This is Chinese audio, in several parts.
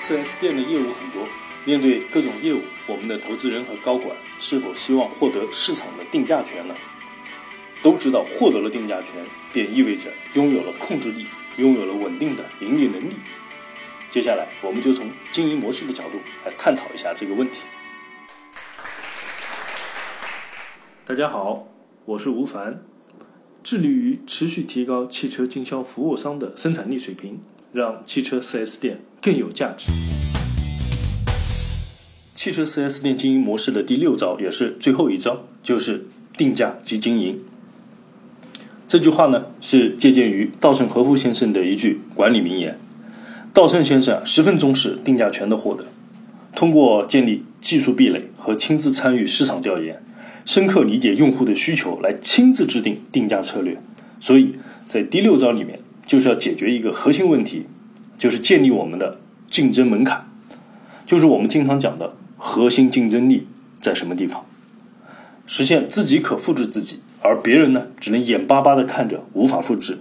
4S 店的业务很多，面对各种业务，我们的投资人和高管是否希望获得市场的定价权呢？都知道，获得了定价权，便意味着拥有了控制力，拥有了稳定的盈利能力。接下来，我们就从经营模式的角度来探讨一下这个问题。大家好，我是吴凡，致力于持续提高汽车经销服务商的生产力水平，让汽车 4S 店更有价值。汽车 4S 店经营模式的第六招，也是最后一招，就是定价及经营。这句话呢，是借鉴于稻盛和夫先生的一句管理名言。稻盛先生十分重视定价权的获得，通过建立技术壁垒和亲自参与市场调研，深刻理解用户的需求，来亲自制定定价策略。所以在第六招里面，就是要解决一个核心问题，就是建立我们的竞争门槛，就是我们经常讲的核心竞争力在什么地方，实现自己可复制自己，而别人呢，只能眼巴巴的看着，无法复制。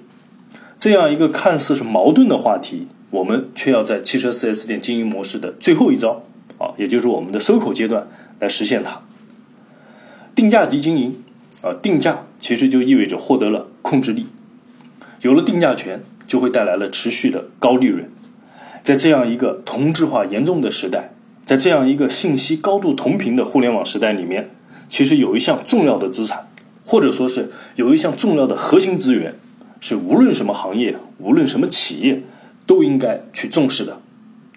这样一个看似是矛盾的话题。我们却要在汽车 4S 店经营模式的最后一招啊，也就是我们的收口阶段来实现它。定价及经营啊，定价其实就意味着获得了控制力，有了定价权，就会带来了持续的高利润。在这样一个同质化严重的时代，在这样一个信息高度同频的互联网时代里面，其实有一项重要的资产，或者说是有一项重要的核心资源，是无论什么行业，无论什么企业。都应该去重视的，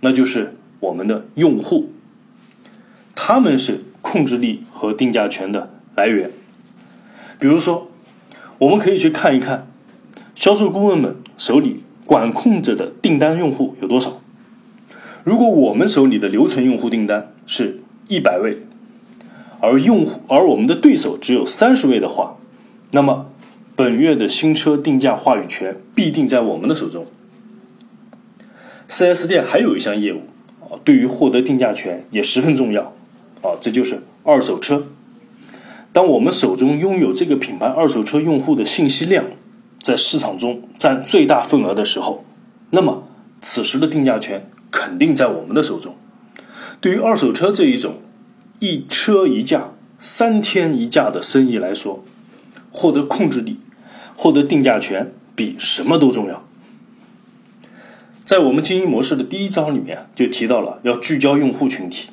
那就是我们的用户，他们是控制力和定价权的来源。比如说，我们可以去看一看销售顾问们手里管控着的订单用户有多少。如果我们手里的留存用户订单是一百位，而用户而我们的对手只有三十位的话，那么本月的新车定价话语权必定在我们的手中。4S 店还有一项业务啊，对于获得定价权也十分重要啊，这就是二手车。当我们手中拥有这个品牌二手车用户的信息量在市场中占最大份额的时候，那么此时的定价权肯定在我们的手中。对于二手车这一种一车一价、三天一价的生意来说，获得控制力、获得定价权比什么都重要。在我们经营模式的第一章里面就提到了要聚焦用户群体，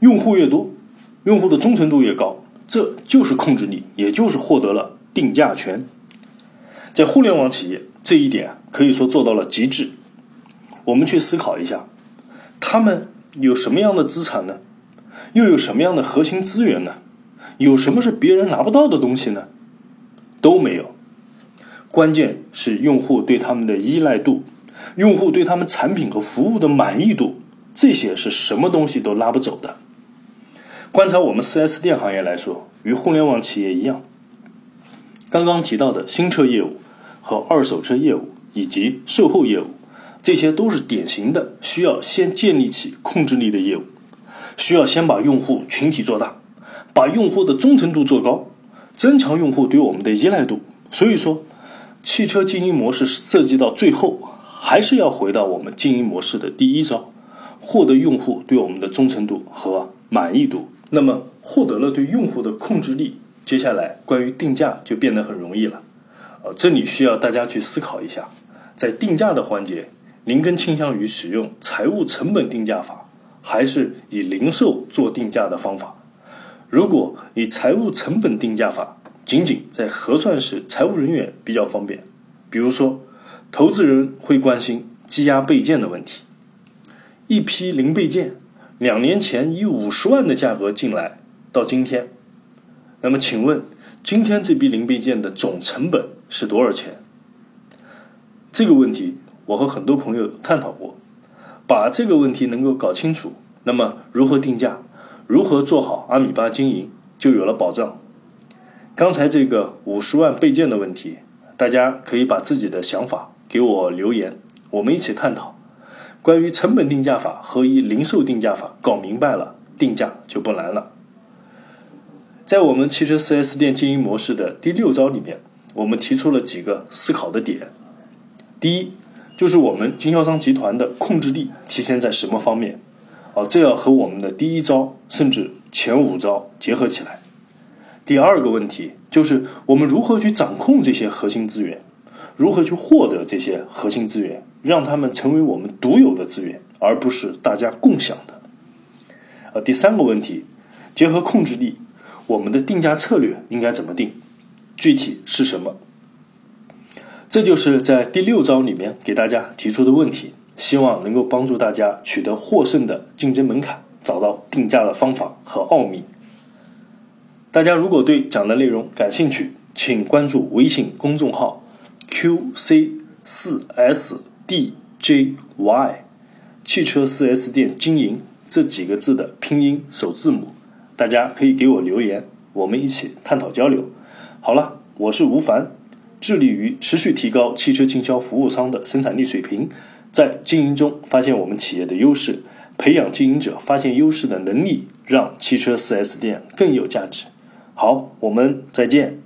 用户越多，用户的忠诚度越高，这就是控制力，也就是获得了定价权。在互联网企业，这一点可以说做到了极致。我们去思考一下，他们有什么样的资产呢？又有什么样的核心资源呢？有什么是别人拿不到的东西呢？都没有。关键是用户对他们的依赖度。用户对他们产品和服务的满意度，这些是什么东西都拉不走的。观察我们 4S 店行业来说，与互联网企业一样，刚刚提到的新车业务和二手车业务以及售后业务，这些都是典型的需要先建立起控制力的业务，需要先把用户群体做大，把用户的忠诚度做高，增强用户对我们的依赖度。所以说，汽车经营模式涉及到最后。还是要回到我们经营模式的第一招，获得用户对我们的忠诚度和满意度。那么，获得了对用户的控制力，接下来关于定价就变得很容易了。呃，这里需要大家去思考一下，在定价的环节，您更倾向于使用财务成本定价法，还是以零售做定价的方法？如果以财务成本定价法，仅仅在核算时，财务人员比较方便，比如说。投资人会关心积压备件的问题。一批零备件，两年前以五十万的价格进来，到今天，那么请问，今天这批零备件的总成本是多少钱？这个问题我和很多朋友探讨过，把这个问题能够搞清楚，那么如何定价，如何做好阿米巴经营，就有了保障。刚才这个五十万备件的问题，大家可以把自己的想法。给我留言，我们一起探讨关于成本定价法和以零售定价法，搞明白了，定价就不难了。在我们汽车 4S 店经营模式的第六招里面，我们提出了几个思考的点。第一，就是我们经销商集团的控制力体现在什么方面？啊，这要和我们的第一招甚至前五招结合起来。第二个问题就是我们如何去掌控这些核心资源，如何去获得这些核心资源，让他们成为我们独有的资源，而不是大家共享的。呃，第三个问题，结合控制力，我们的定价策略应该怎么定？具体是什么？这就是在第六招里面给大家提出的问题，希望能够帮助大家取得获胜的竞争门槛，找到定价的方法和奥秘。大家如果对讲的内容感兴趣，请关注微信公众号 “qc 四 s d j y” 汽车四 S 店经营这几个字的拼音首字母。大家可以给我留言，我们一起探讨交流。好了，我是吴凡，致力于持续提高汽车经销服务商的生产力水平，在经营中发现我们企业的优势，培养经营者发现优势的能力，让汽车 4S 店更有价值。好，我们再见。